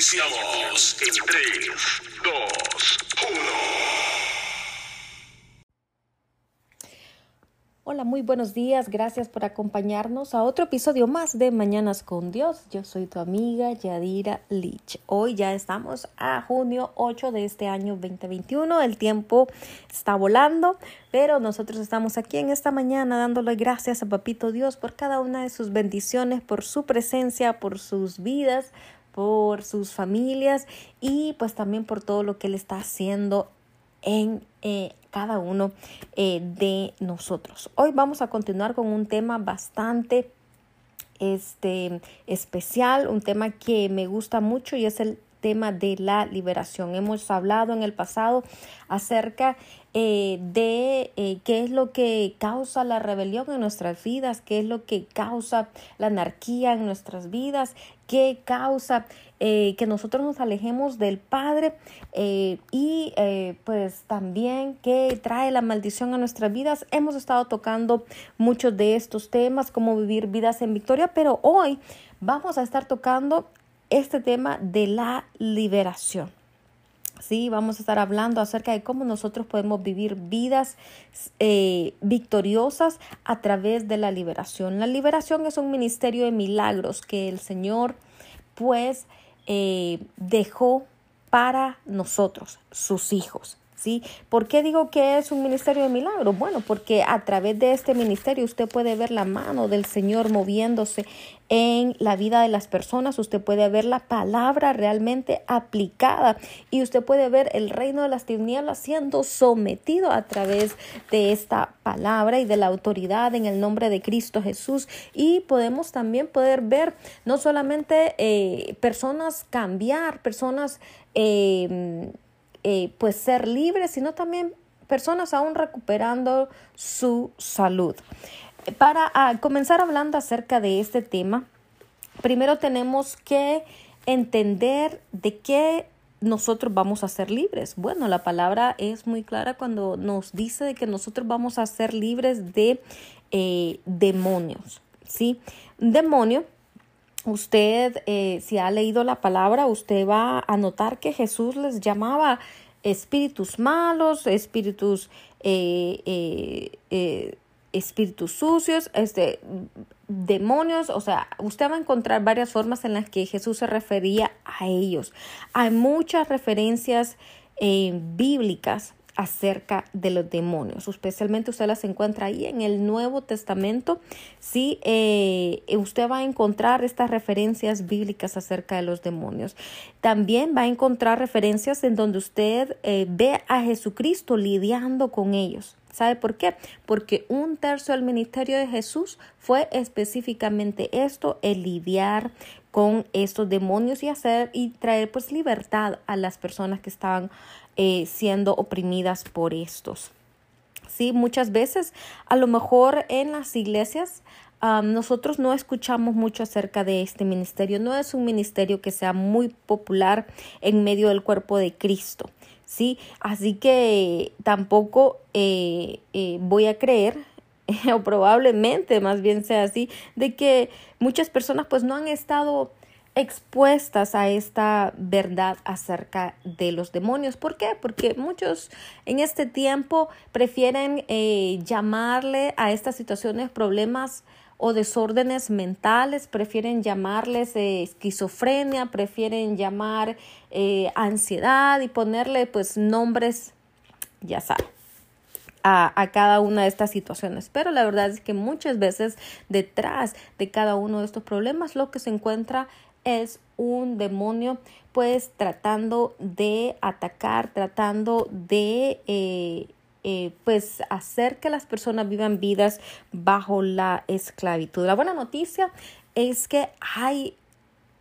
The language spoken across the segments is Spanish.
Iniciamos en 3, 2, 1. Hola, muy buenos días. Gracias por acompañarnos a otro episodio más de Mañanas con Dios. Yo soy tu amiga Yadira Lich. Hoy ya estamos a junio 8 de este año 2021. El tiempo está volando, pero nosotros estamos aquí en esta mañana dándole gracias a Papito Dios por cada una de sus bendiciones, por su presencia, por sus vidas, por sus familias y pues también por todo lo que Él está haciendo en eh, cada uno eh, de nosotros. Hoy vamos a continuar con un tema bastante este, especial, un tema que me gusta mucho y es el tema de la liberación. Hemos hablado en el pasado acerca eh, de eh, qué es lo que causa la rebelión en nuestras vidas, qué es lo que causa la anarquía en nuestras vidas, qué causa eh, que nosotros nos alejemos del Padre y pues también qué trae la maldición a nuestras vidas. Hemos estado tocando muchos de estos temas, cómo vivir vidas en victoria, pero hoy vamos a estar tocando este tema de la liberación. Sí, vamos a estar hablando acerca de cómo nosotros podemos vivir vidas eh, victoriosas a través de la liberación. La liberación es un ministerio de milagros que el Señor pues eh, dejó para nosotros, sus hijos. ¿Sí? ¿Por qué digo que es un ministerio de milagros? Bueno, porque a través de este ministerio usted puede ver la mano del Señor moviéndose en la vida de las personas, usted puede ver la palabra realmente aplicada y usted puede ver el reino de las tinieblas siendo sometido a través de esta palabra y de la autoridad en el nombre de Cristo Jesús y podemos también poder ver no solamente eh, personas cambiar, personas eh, eh, pues ser libres, sino también personas aún recuperando su salud. Para ah, comenzar hablando acerca de este tema, primero tenemos que entender de qué nosotros vamos a ser libres. Bueno, la palabra es muy clara cuando nos dice de que nosotros vamos a ser libres de eh, demonios. ¿sí? Demonio usted, eh, si ha leído la palabra, usted va a notar que Jesús les llamaba espíritus malos, espíritus, eh, eh, espíritus sucios, este, demonios, o sea, usted va a encontrar varias formas en las que Jesús se refería a ellos. Hay muchas referencias bíblicas acerca de los demonios. Especialmente usted las encuentra ahí en el Nuevo Testamento. Sí, eh, usted va a encontrar estas referencias bíblicas acerca de los demonios. También va a encontrar referencias en donde usted eh, ve a Jesucristo lidiando con ellos. ¿Sabe por qué? Porque un tercio del ministerio de Jesús fue específicamente esto, el lidiar con estos demonios y hacer y traer pues libertad a las personas que estaban eh, siendo oprimidas por estos. Sí, muchas veces a lo mejor en las iglesias nosotros no escuchamos mucho acerca de este ministerio. No es un ministerio que sea muy popular en medio del cuerpo de Cristo. Sí, así que tampoco eh, eh, voy a creer o probablemente más bien sea así, de que muchas personas pues no han estado expuestas a esta verdad acerca de los demonios. ¿Por qué? Porque muchos en este tiempo prefieren eh, llamarle a estas situaciones problemas o desórdenes mentales, prefieren llamarles eh, esquizofrenia, prefieren llamar eh, ansiedad y ponerle pues nombres, ya saben. A, a, cada una de estas situaciones. Pero la verdad es que muchas veces detrás de cada uno de estos problemas lo que se encuentra es un demonio pues tratando de atacar, tratando de eh, eh, pues hacer que las personas vivan vidas bajo la esclavitud. La buena noticia es que hay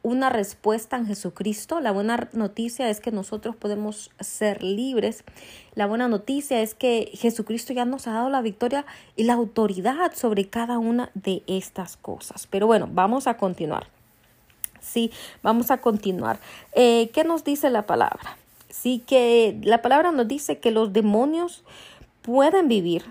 una respuesta en Jesucristo. La buena noticia es que nosotros podemos ser libres. La buena noticia es que Jesucristo ya nos ha dado la victoria y la autoridad sobre cada una de estas cosas. Pero bueno, vamos a continuar. Sí, vamos a continuar. Eh, ¿Qué nos dice la palabra? Sí, que la palabra nos dice que los demonios pueden vivir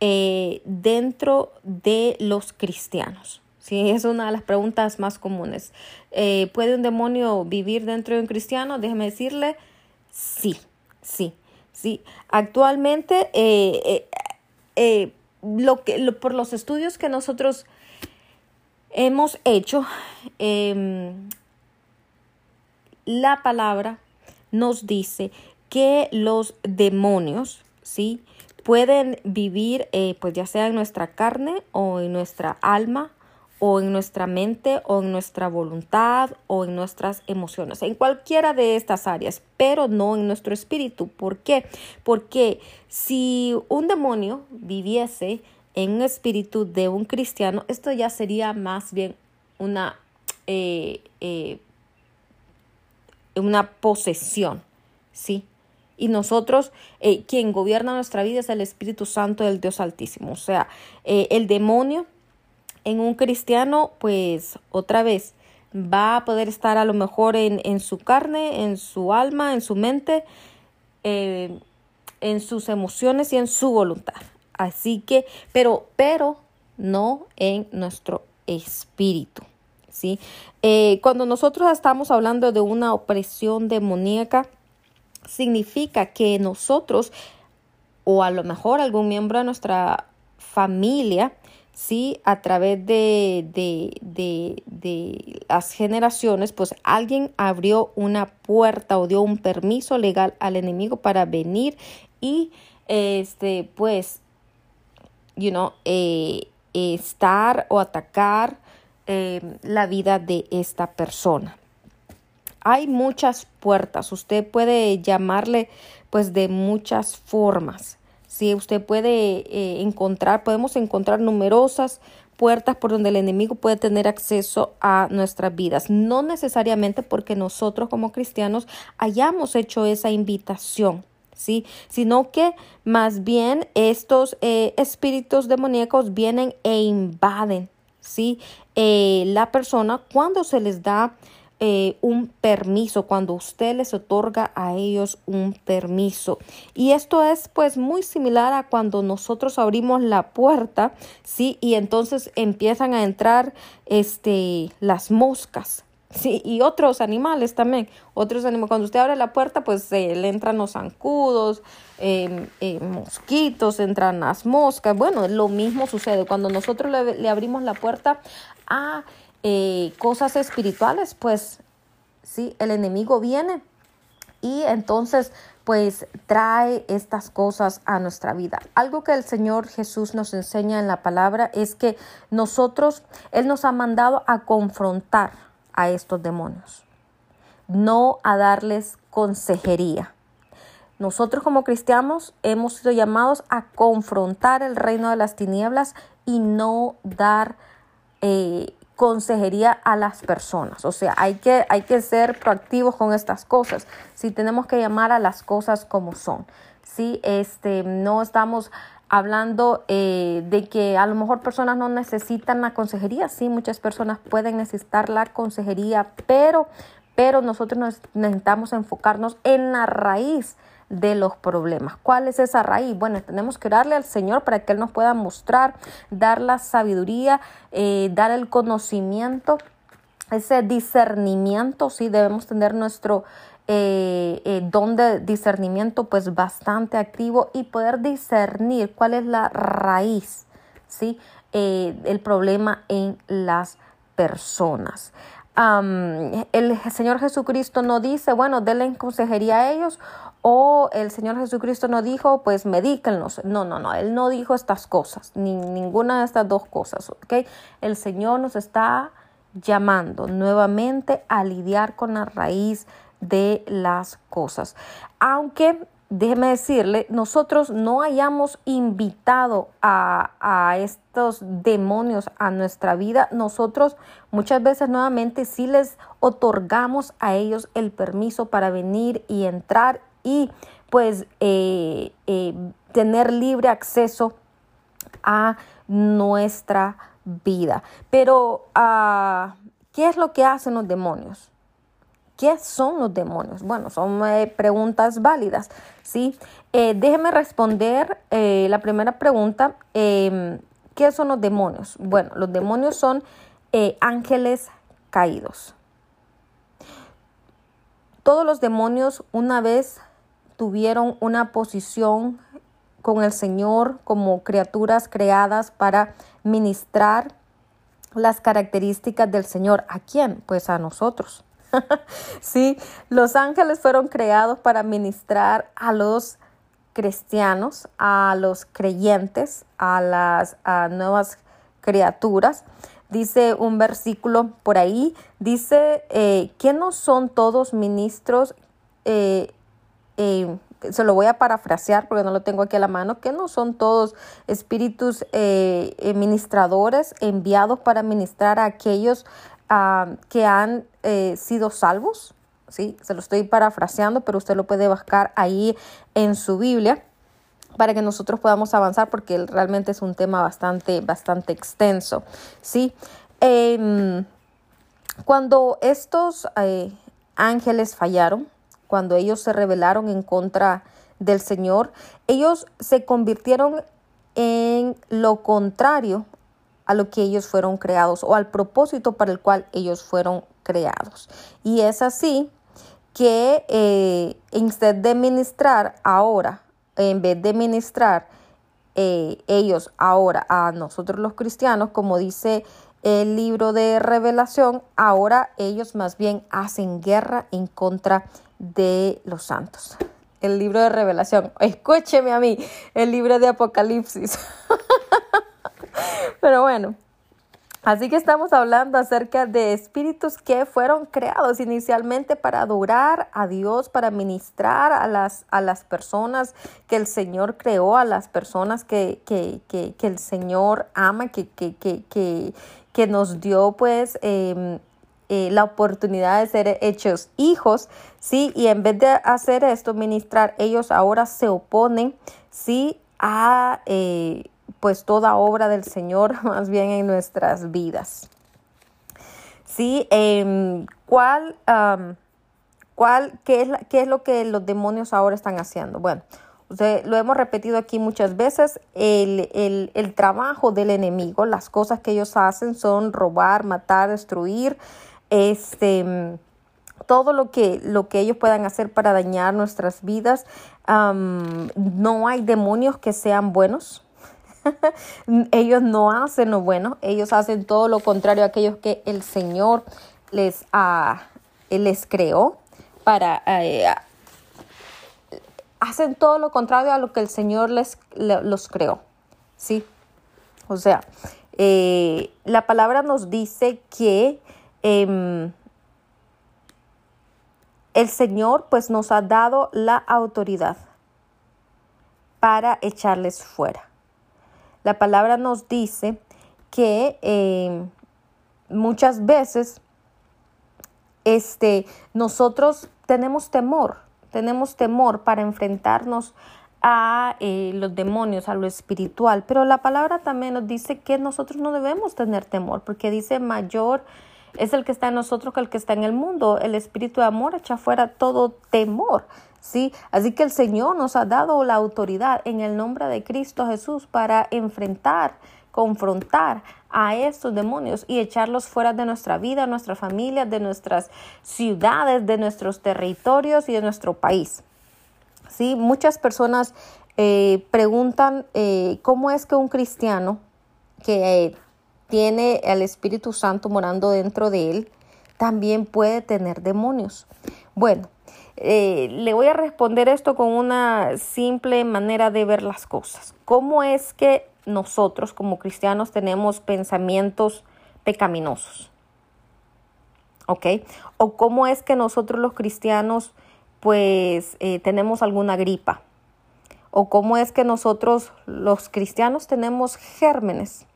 eh, dentro de los cristianos. Sí, es una de las preguntas más comunes. Eh, ¿Puede un demonio vivir dentro de un cristiano? Déjeme decirle, sí, sí, sí. Actualmente, lo que, por los estudios que nosotros hemos hecho, em, la palabra nos dice que los demonios, ¿sí? Pueden vivir, pues ya sea en nuestra carne o en nuestra alma o en nuestra mente o en nuestra voluntad o en nuestras emociones, en cualquiera de estas áreas, pero no en nuestro espíritu. ¿Por qué? Porque si un demonio viviese en un espíritu de un cristiano, esto ya sería más bien una, eh, eh, una posesión, ¿sí? Y nosotros, eh, quien gobierna nuestra vida es el Espíritu Santo del Dios Altísimo. O sea, el demonio en un cristiano, pues otra vez va a poder estar a lo mejor en, en su carne, en su alma, en su mente, en sus emociones y en su voluntad. Así que, pero, pero no en nuestro espíritu. ¿sí? Eh, cuando nosotros estamos hablando de una opresión demoníaca, significa que nosotros, o a lo mejor algún miembro de nuestra familia, ¿sí? A través de, de, las generaciones, pues alguien abrió una puerta o dio un permiso legal al enemigo para venir y, este, pues, you know, eh, estar o atacar eh, la vida de esta persona. Hay muchas puertas, usted puede llamarle pues de muchas formas. Si usted puede eh, encontrar, podemos encontrar numerosas puertas por donde el enemigo puede tener acceso a nuestras vidas. No necesariamente porque nosotros como cristianos hayamos hecho esa invitación. ¿Sí? Sino que más bien estos eh, espíritus demoníacos vienen e invaden, ¿sí? Eh, la persona cuando se les da eh, un permiso, cuando usted les otorga a ellos un permiso. Y esto es pues muy similar a cuando nosotros abrimos la puerta, ¿sí? Y entonces empiezan a entrar este, las moscas. Sí, y otros animales también, otros animales. Cuando usted abre la puerta, pues le entran los zancudos, em, eh, mosquitos, entran las moscas. Bueno, lo mismo sucede cuando nosotros le, le abrimos la puerta a eh, cosas espirituales, pues sí, el enemigo viene y entonces pues trae estas cosas a nuestra vida. Algo que el Señor Jesús nos enseña en la palabra es que nosotros, Él nos ha mandado a confrontar a estos demonios, no a darles consejería. Nosotros como cristianos hemos sido llamados a confrontar el reino de las tinieblas y no dar eh, consejería a las personas. O sea, hay que, hay que ser proactivos con estas cosas. Si tenemos que llamar a las cosas como son. Si este, no estamos hablando eh, de que a lo mejor personas no necesitan la consejería. Sí, muchas personas pueden necesitar la consejería, pero, pero nosotros necesitamos enfocarnos en la raíz de los problemas. ¿Cuál es esa raíz? Bueno, tenemos que darle al Señor para que Él nos pueda mostrar, dar la sabiduría, eh, dar el conocimiento, ese discernimiento, sí, debemos tener nuestro eh, eh, discernimiento pues bastante activo y poder discernir cuál es la raíz, sí, el problema en las personas. el Señor Jesucristo no dice, bueno, denle consejería a ellos o el Señor Jesucristo no dijo, pues medíquenlos. No, no, no, Él no dijo estas cosas, ni ninguna de estas dos cosas, ¿ok? El Señor nos está llamando nuevamente a lidiar con la raíz de las cosas. Aunque, déjeme decirle, nosotros no hayamos invitado a, a estos demonios a nuestra vida, nosotros muchas veces nuevamente sí les otorgamos a ellos el permiso para venir y entrar y pues eh, eh, tener libre acceso a nuestra vida. Pero, ah, ¿qué es lo que hacen los demonios? ¿Qué son los demonios? Bueno, son eh, preguntas válidas, ¿sí? déjeme responder la primera pregunta. Em, ¿Qué son los demonios? Bueno, los demonios son eh, ángeles caídos. Todos los demonios una vez tuvieron una posición con el Señor como criaturas creadas para ministrar las características del Señor. ¿A quién? Pues a nosotros. sí, los ángeles fueron creados para ministrar a los cristianos, a los creyentes, a las nuevas criaturas. Dice un versículo por ahí, dice eh, que no son todos ministros, eh, eh, se lo voy a parafrasear porque no lo tengo aquí a la mano, que no son todos espíritus ministradores enviados para ministrar a aquellos ah, que han sido salvos. ¿sí? Se lo estoy parafraseando, pero usted lo puede buscar ahí en su Biblia para que nosotros podamos avanzar porque realmente es un tema bastante, bastante extenso. ¿sí? Cuando estos eh, ángeles fallaron, cuando ellos se rebelaron en contra del Señor, ellos se convirtieron en lo contrario a lo que ellos fueron creados o al propósito para el cual ellos fueron creados. Y es así que eh, en de ministrar ahora en vez de ministrar eh, ellos ahora a nosotros los cristianos, como dice el libro de revelación, ahora ellos más bien hacen guerra en contra de los santos. El libro de revelación, escúcheme a mí, el libro de Apocalipsis. Pero bueno, Así que estamos hablando acerca de espíritus que fueron creados inicialmente para adorar a Dios, para ministrar a las, a las personas que el Señor creó, a las personas que, que, que, el Señor ama, que, que nos dio pues em, eh, la oportunidad de ser hechos hijos, ¿sí? Y en vez de hacer esto, ministrar, ellos ahora se oponen, ¿sí? A... Eh, pues toda obra del Señor más bien en nuestras vidas. Sí, em, ¿cuál, cuál, qué, es qué es lo que los demonios ahora están haciendo? Bueno, lo hemos repetido aquí muchas veces, el, el, el, trabajo del enemigo, las cosas que ellos hacen son robar, matar, destruir, este, todo lo que, lo que ellos puedan hacer para dañar nuestras vidas. no hay demonios que sean buenos, ellos no hacen lo bueno, ellos hacen todo lo contrario a aquellos que el Señor les, uh, les creó para... Eh, hacen todo lo contrario a lo que el Señor les los creó. ¿Sí? O sea, eh, la palabra nos dice que em, el Señor pues nos ha dado la autoridad para echarles fuera. La palabra nos dice que eh, muchas veces este, nosotros tenemos temor, tenemos temor para enfrentarnos a eh, los demonios, a lo espiritual, pero la palabra también nos dice que nosotros no debemos tener temor, porque dice mayor es el que está en nosotros que el que está en el mundo. El espíritu de amor echa fuera todo temor. ¿sí? Así que el Señor nos ha dado la autoridad en el nombre de Cristo Jesús para enfrentar, confrontar a estos demonios y echarlos fuera de nuestra vida, nuestra familia, de nuestras ciudades, de nuestros territorios y de nuestro país. ¿Sí? Muchas personas eh, preguntan eh, cómo es que un cristiano que eh, tiene el Espíritu Santo morando dentro de él, también puede tener demonios. Bueno, eh, le voy a responder esto con una simple manera de ver las cosas. ¿Cómo es que nosotros como cristianos tenemos pensamientos pecaminosos? ¿O cómo es que nosotros los cristianos pues eh, tenemos alguna gripa? ¿O cómo es que nosotros los cristianos tenemos gérmenes?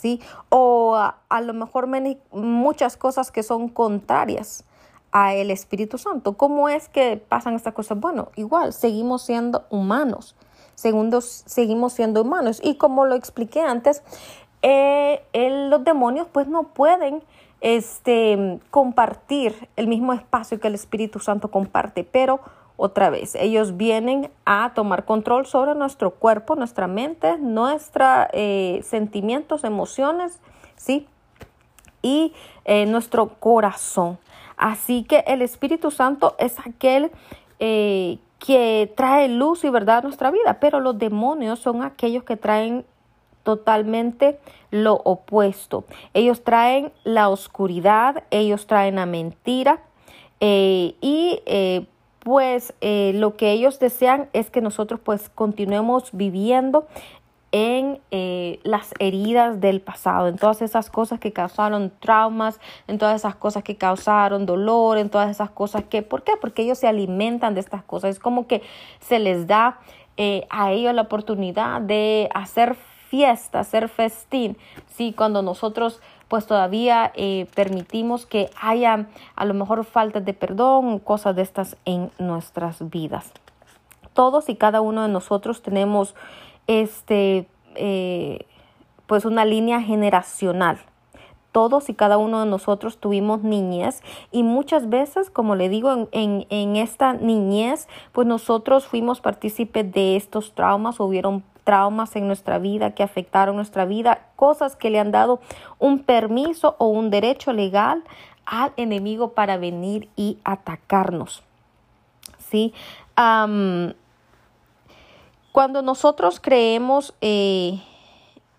¿Sí? O a, lo mejor muchas cosas que son contrarias a el Espíritu Santo. ¿Cómo es que pasan estas cosas? Bueno, igual, seguimos siendo humanos, segundo, seguimos siendo humanos. Y como lo expliqué antes, eh, los demonios pues no pueden este, compartir el mismo espacio que el Espíritu Santo comparte, pero otra vez, ellos vienen a tomar control sobre nuestro cuerpo, nuestra mente, nuestros eh, sentimientos, emociones, ¿sí? y eh, nuestro corazón. Así que el Espíritu Santo es aquel eh, que trae luz y verdad a nuestra vida, pero los demonios son aquellos que traen totalmente lo opuesto. Ellos traen la oscuridad, ellos traen la mentira y pues eh, lo que ellos desean es que nosotros pues continuemos viviendo en las heridas del pasado, en todas esas cosas que causaron traumas, en todas esas cosas que causaron dolor, en todas esas cosas que, ¿por qué? Porque ellos se alimentan de estas cosas, es como que se les da a ellos la oportunidad de hacer fiesta, hacer festín, ¿sí? Cuando nosotros pues todavía eh, permitimos que haya a lo mejor faltas de perdón, cosas de estas en nuestras vidas. Todos y cada uno de nosotros tenemos este, eh, pues una línea generacional. Todos y cada uno de nosotros tuvimos niñez y muchas veces, como le digo, en, en, en esta niñez, pues nosotros fuimos partícipes de estos traumas, hubieron traumas en nuestra vida que afectaron nuestra vida, cosas que le han dado un permiso o un derecho legal al enemigo para venir y atacarnos. ¿Sí? cuando nosotros creemos eh,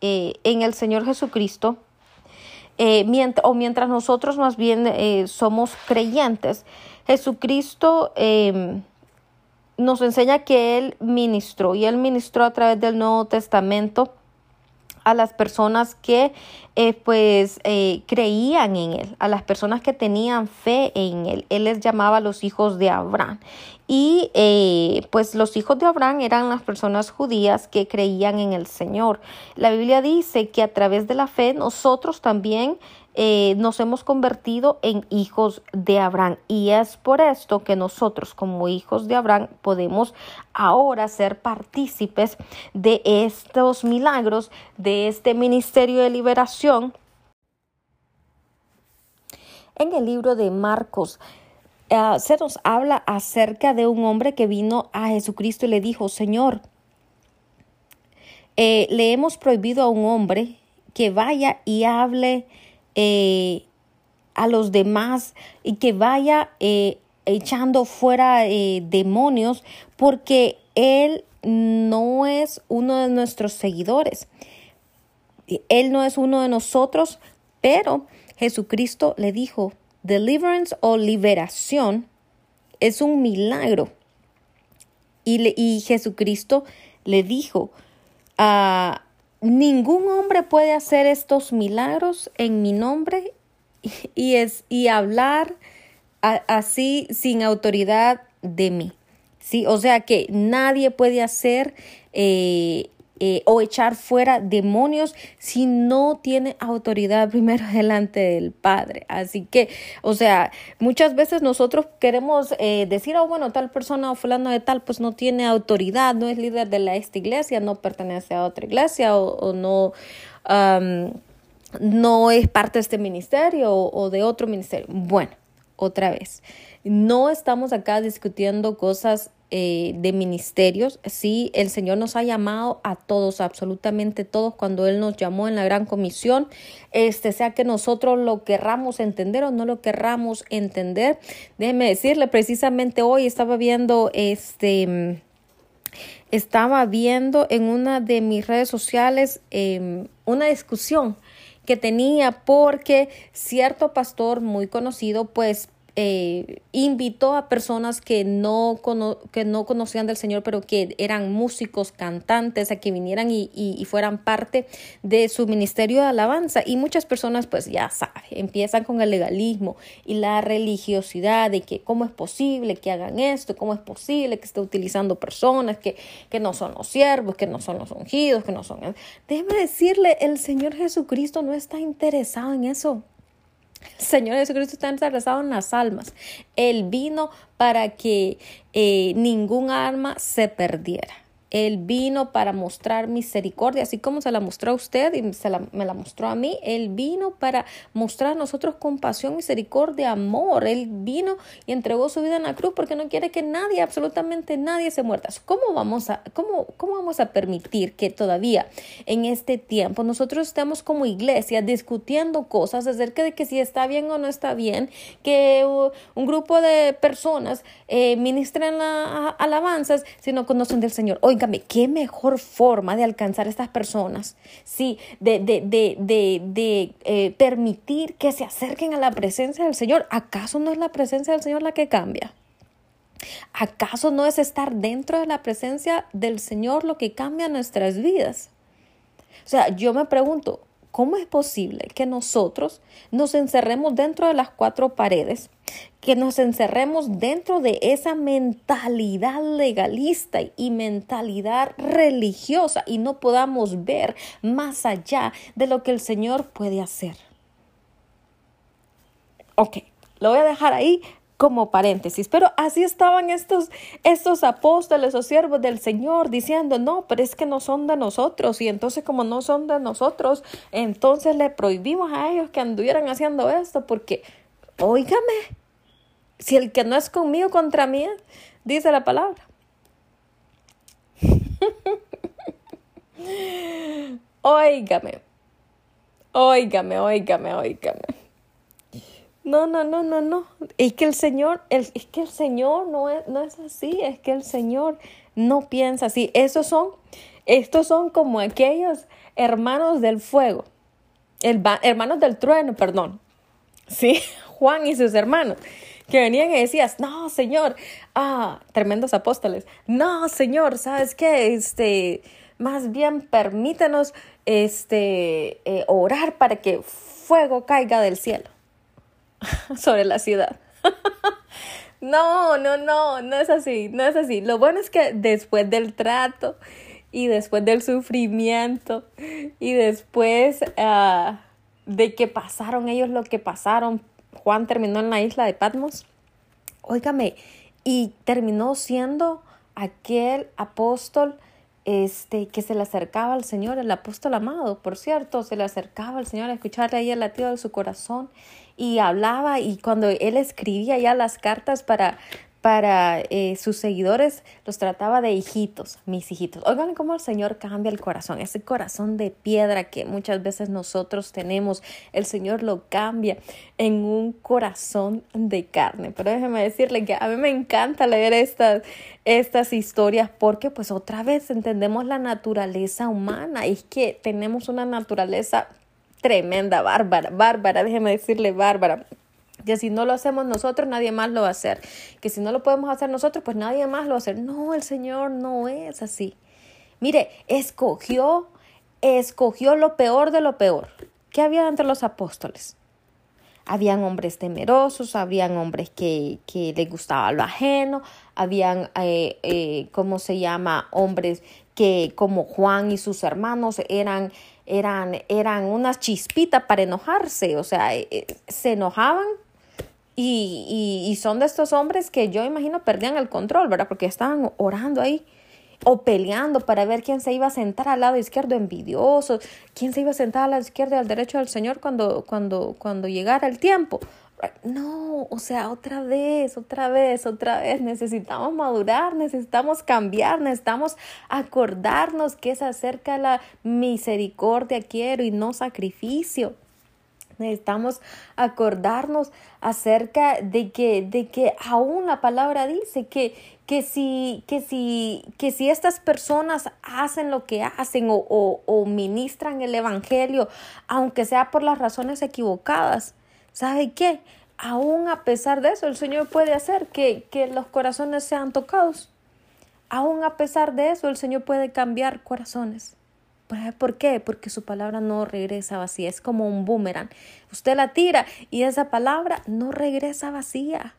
eh, en el Señor Jesucristo, eh, o mientras nosotros más bien somos creyentes, Jesucristo em, nos enseña que Él ministró y Él ministró a través del Nuevo Testamento a las personas que eh, pues eh, creían en él, a las personas que tenían fe en él. Él les llamaba los hijos de Abraham. Y eh, pues los hijos de Abraham eran las personas judías que creían en el Señor. La Biblia dice que a través de la fe nosotros también eh, nos hemos convertido en hijos de Abraham. Y es por esto que nosotros como hijos de Abraham podemos ahora ser partícipes de estos milagros, de este ministerio de liberación. En el libro de Marcos eh, se nos habla acerca de un hombre que vino a Jesucristo y le dijo, Señor, eh, le hemos prohibido a un hombre que vaya y hable eh, a los demás y que vaya eh, echando fuera eh, demonios porque Él no es uno de nuestros seguidores. Él no es uno de nosotros, pero Jesucristo le dijo, deliverance o liberación es un milagro. Y, y Jesucristo le dijo, a ningún hombre puede hacer estos milagros en mi nombre y, es, y hablar así sin autoridad de mí. ¿sí? O sea que nadie puede hacer eh, eh, o echar fuera demonios si no tiene autoridad primero delante del Padre. Así que, o sea, muchas veces nosotros queremos eh, decir, oh, bueno, tal persona o fulano de tal, pues no tiene autoridad, no es líder de esta iglesia, no pertenece a otra iglesia o, no... no es parte de este ministerio o de otro ministerio. Bueno, otra vez, no estamos acá discutiendo cosas eh, de ministerios. Sí, el Señor nos ha llamado a todos, absolutamente todos, cuando Él nos llamó en la gran comisión, este, sea que nosotros lo querramos entender o no lo querramos entender. Déjeme decirle, precisamente hoy estaba viendo este estaba viendo en una de mis redes sociales em, una discusión que tenía porque cierto pastor muy conocido pues eh, invitó a personas que no, que no conocían del Señor, pero que eran músicos, cantantes, a que vinieran y, y, fueran parte de su ministerio de alabanza. Y muchas personas, pues ya saben, empiezan con el legalismo y la religiosidad de que cómo es posible que hagan esto, cómo es posible que esté utilizando personas que, que no son los siervos, que no son los ungidos, que no son... Déjeme decirle, el Señor Jesucristo no está interesado en eso. El Señor Jesucristo está interesado en las almas. Él vino para que eh, ningún alma se perdiera. Él vino para mostrar misericordia, así como se la mostró a usted y se la, me la mostró a mí. Él vino para mostrar a nosotros compasión, misericordia, amor. Él vino y entregó su vida en la cruz porque no quiere que nadie, absolutamente nadie se muerta. ¿Cómo vamos a, cómo, cómo vamos a permitir que todavía en este tiempo nosotros estemos como iglesia discutiendo cosas acerca de que si está bien o no está bien, que un grupo de personas eh, ministren la, alabanzas si no conocen del Señor? Óigame, qué mejor forma de alcanzar a estas personas, sí, de, de, de, de, eh, permitir que se acerquen a la presencia del Señor. ¿Acaso no es la presencia del Señor la que cambia? ¿Acaso no es estar dentro de la presencia del Señor lo que cambia nuestras vidas? O sea, yo me pregunto, ¿cómo es posible que nosotros nos encerremos dentro de las cuatro paredes, que nos encerremos dentro de esa mentalidad legalista y mentalidad religiosa y no podamos ver más allá de lo que el Señor puede hacer? Ok, lo voy a dejar ahí como paréntesis. Pero así estaban estos, estos apóstoles o siervos del Señor diciendo, no, pero es que no son de nosotros. Y entonces como no son de nosotros, entonces le prohibimos a ellos que anduvieran haciendo esto porque, óigame, si el que no es conmigo contra mí, dice la palabra. óigame, óigame, óigame, óigame. No, no, no, no, no. Es que el Señor, es que el Señor no es, no es así, es que el Señor no piensa así. Esos son, estos son como aquellos hermanos del fuego, el, hermanos del trueno, perdón. Sí, Juan y sus hermanos que venían y decías, no, Señor, ah, tremendos apóstoles, no, Señor, ¿sabes qué? Este, más bien permítanos, este, eh, orar para que fuego caiga del cielo. sobre la ciudad. no, no, no, no es así, no es así. Lo bueno es que después del trato y después del sufrimiento y después ah, de que pasaron ellos lo que pasaron, Juan terminó en la isla de Patmos. Óigame, y terminó siendo aquel apóstol este, que se le acercaba al Señor, el apóstol amado, por cierto, se le acercaba al Señor a escucharle ahí el latido de su corazón y hablaba y cuando él escribía ya las cartas para, para eh, sus seguidores los trataba de hijitos, mis hijitos. Oigan cómo el Señor cambia el corazón, ese corazón de piedra que muchas veces nosotros tenemos, el Señor lo cambia en un corazón de carne. Pero déjeme decirle que a mí me encanta leer estas, estas historias porque pues otra vez entendemos la naturaleza humana, es que tenemos una naturaleza tremenda, bárbara, bárbara, déjeme decirle bárbara que si no lo hacemos nosotros, nadie más lo va a hacer. Que si no lo podemos hacer nosotros, pues nadie más lo va a hacer. No, el Señor no es así. Mire, escogió, escogió lo peor de lo peor. ¿Qué había entre los apóstoles? Habían hombres temerosos, habían hombres que, que les gustaba lo ajeno, habían, eh, eh, ¿cómo se llama? Hombres que como Juan y sus hermanos eran, eran, eran unas chispitas para enojarse, o sea, eh, se enojaban y, y, son de estos hombres que yo imagino perdían el control, ¿verdad? Porque estaban orando ahí o peleando para ver quién se iba a sentar al lado izquierdo, envidioso, quién se iba a sentar al lado izquierdo y al derecho del Señor cuando, cuando, cuando llegara el tiempo. No, o sea, otra vez, otra vez, otra vez, necesitamos madurar, necesitamos cambiar, necesitamos acordarnos que es acerca de la misericordia quiero y no sacrificio. Necesitamos acordarnos acerca de que, de que aún la palabra dice que, que, si, que, si, que si estas personas hacen lo que hacen o, o, ministran el Evangelio, aunque sea por las razones equivocadas, ¿sabe qué? Aún a pesar de eso, el Señor puede hacer que, que los corazones sean tocados. Aún a pesar de eso, el Señor puede cambiar corazones. ¿Por qué? Porque su palabra no regresa vacía, es como un boomerang. Usted la tira y esa palabra no regresa vacía.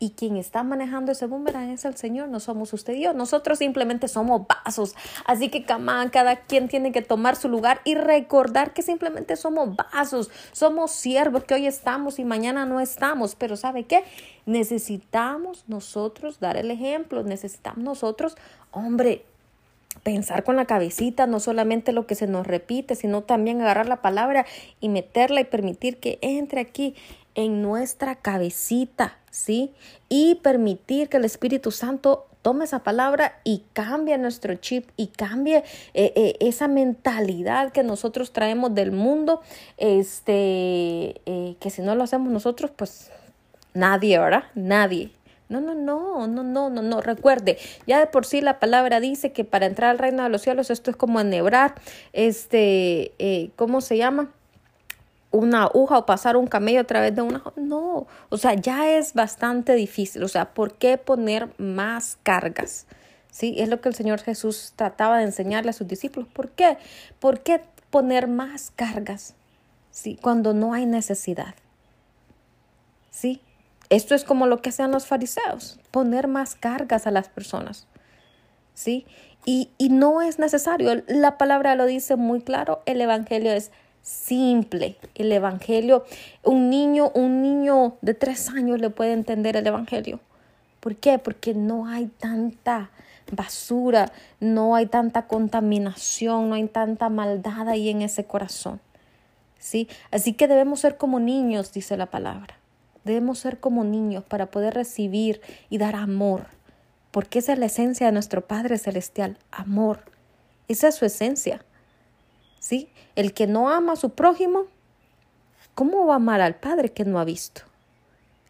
Y quien está manejando ese boomerang es el Señor, no somos usted y yo. Nosotros simplemente somos vasos. Así que cada quien tiene que tomar su lugar y recordar que simplemente somos vasos, somos siervos que hoy estamos y mañana no estamos. Pero ¿sabe qué? Necesitamos nosotros dar el ejemplo, necesitamos nosotros, hombre, pensar con la cabecita, no solamente lo que se nos repite, sino también agarrar la palabra y meterla y permitir que entre aquí en nuestra cabecita, ¿sí? Y permitir que el Espíritu Santo tome esa palabra y cambie nuestro chip y cambie eh, eh, esa mentalidad que nosotros traemos del mundo, este, eh, que si no lo hacemos nosotros, pues nadie, ¿verdad? Nadie. No, no, no, no, no, no, no. Recuerde, ya de por sí la palabra dice que para entrar al reino de los cielos esto es como enhebrar, este, eh, ¿cómo se llama? una aguja o pasar un camello a través de una... No, o sea, ya es bastante difícil. O sea, ¿por qué poner más cargas? Sí, es lo que el Señor Jesús trataba de enseñarle a sus discípulos. ¿Por qué? ¿Por qué poner más cargas? Sí, cuando no hay necesidad. Sí, esto es como lo que hacían los fariseos, poner más cargas a las personas. ¿Sí? Y, y no es necesario. La palabra lo dice muy claro. El evangelio es simple. El evangelio, un niño, un niño de tres años le puede entender el evangelio. ¿Por qué? Porque no hay tanta basura, no hay tanta contaminación, no hay tanta maldad ahí en ese corazón. ¿Sí? Así que debemos ser como niños, dice la palabra. Debemos ser como niños para poder recibir y dar amor, porque esa es la esencia de nuestro Padre Celestial, amor. Esa es su esencia. ¿Sí? El que no ama a su prójimo, ¿cómo va a amar al Padre que no ha visto?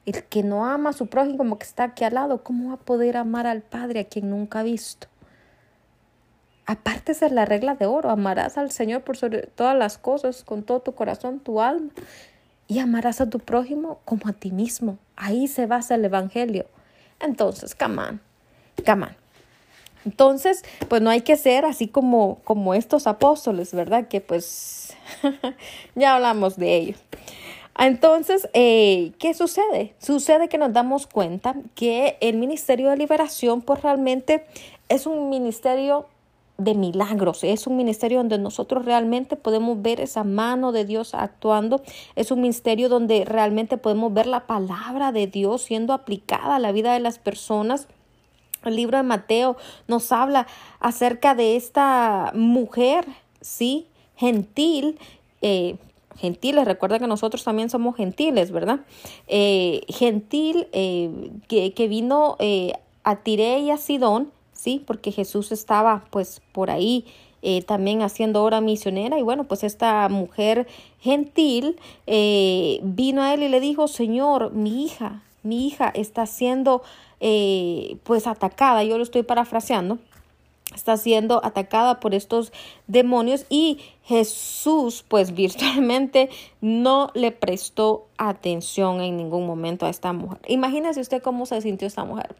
El que no ama a su prójimo como que está aquí al lado, ¿cómo va a poder amar al Padre a quien nunca ha visto? Aparte es la regla de oro, amarás al Señor por sobre todas las cosas, con todo tu corazón, tu alma y amarás a tu prójimo como a ti mismo. Ahí se basa el Evangelio. Entonces, come on, come on. Entonces, pues no hay que ser así como, como estos apóstoles, ¿verdad? Que pues ya hablamos de ellos. Entonces, eh, ¿qué sucede? Sucede que nos damos cuenta que el Ministerio de Liberación, pues realmente es un ministerio de milagros. Es un ministerio donde nosotros realmente podemos ver esa mano de Dios actuando. Es un ministerio donde realmente podemos ver la palabra de Dios siendo aplicada a la vida de las personas. El libro de Mateo nos habla acerca de esta mujer, sí, gentil, eh, gentiles, recuerda que nosotros también somos gentiles, ¿verdad? Eh, gentil eh, que, que, vino a Tire y a Sidón, Porque Jesús estaba pues por ahí eh, también haciendo obra misionera. Y bueno, pues esta mujer gentil eh, vino a él y le dijo, Señor, mi hija, mi hija está siendo eh, pues atacada, yo lo estoy parafraseando, está siendo atacada por estos demonios y Jesús pues virtualmente no le prestó atención en ningún momento a esta mujer. Imagínese usted cómo se sintió esta mujer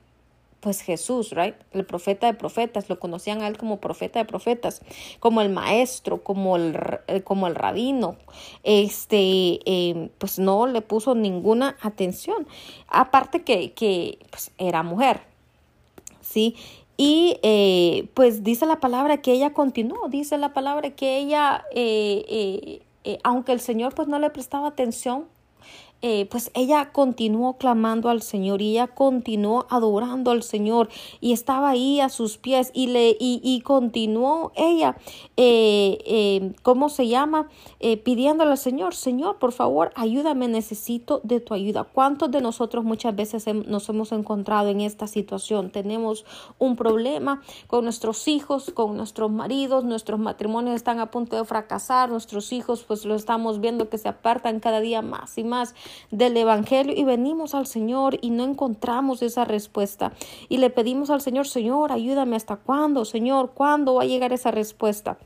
pues Jesús, right? El profeta de profetas, lo conocían a él como profeta de profetas, como el maestro, como el, eh, como el rabino, este, em, pues no le puso ninguna atención, aparte que, que pues, era mujer, ¿sí? Y eh, pues dice la palabra que ella continuó, dice la palabra que ella, eh, aunque el Señor pues no le prestaba atención, eh, pues ella continuó clamando al Señor y ella continuó adorando al Señor y estaba ahí a sus pies y le y, y continuó ella eh, eh, ¿cómo se llama? pidiéndole al Señor Señor por favor ayúdame necesito de tu ayuda ¿cuántos de nosotros muchas veces nos hemos encontrado en esta situación? tenemos un problema con nuestros hijos con nuestros maridos nuestros matrimonios están a punto de fracasar nuestros hijos pues lo estamos viendo que se apartan cada día más y más del Evangelio y venimos al Señor y no encontramos esa respuesta. Y le pedimos al Señor, Señor, ayúdame hasta cuándo, Señor, cuándo va a llegar esa respuesta.